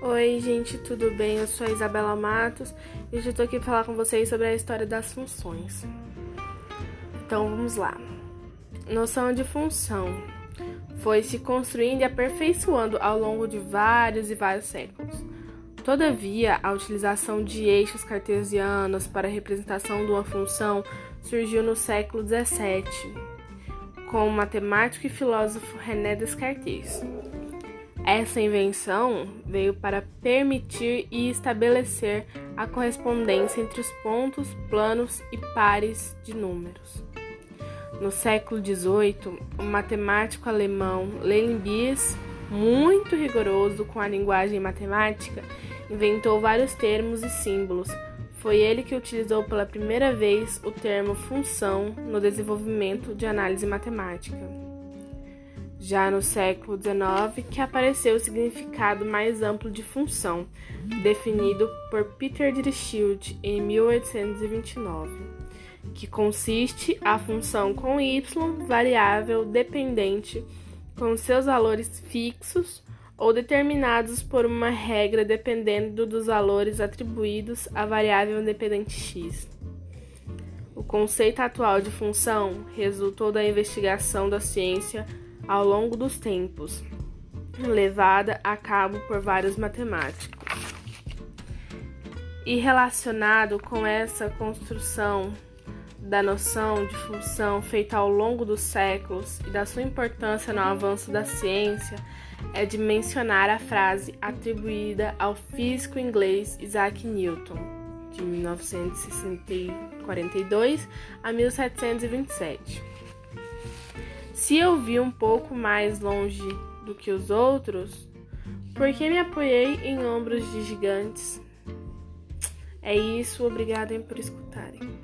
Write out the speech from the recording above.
Oi, gente, tudo bem? Eu sou a Isabela Matos e hoje eu tô aqui para falar com vocês sobre a história das funções. Então, vamos lá. Noção de função foi se construindo e aperfeiçoando ao longo de vários e vários séculos. Todavia, a utilização de eixos cartesianos para a representação de uma função surgiu no século XVII, com o matemático e filósofo René Descartes. Essa invenção veio para permitir e estabelecer a correspondência entre os pontos, planos e pares de números. No século XVIII, o matemático alemão Leibniz, muito rigoroso com a linguagem matemática, inventou vários termos e símbolos. Foi ele que utilizou pela primeira vez o termo função no desenvolvimento de análise matemática já no século XIX, que apareceu o significado mais amplo de função, definido por Peter Dirichlet em 1829, que consiste a função com y variável dependente com seus valores fixos ou determinados por uma regra dependendo dos valores atribuídos à variável dependente x. O conceito atual de função resultou da investigação da ciência ao longo dos tempos, levada a cabo por vários matemáticos. E relacionado com essa construção da noção de função feita ao longo dos séculos e da sua importância no avanço da ciência, é de mencionar a frase atribuída ao físico inglês Isaac Newton, de 1942 a 1727 se eu vi um pouco mais longe do que os outros, porque me apoiei em ombros de gigantes. É isso, obrigada por escutarem.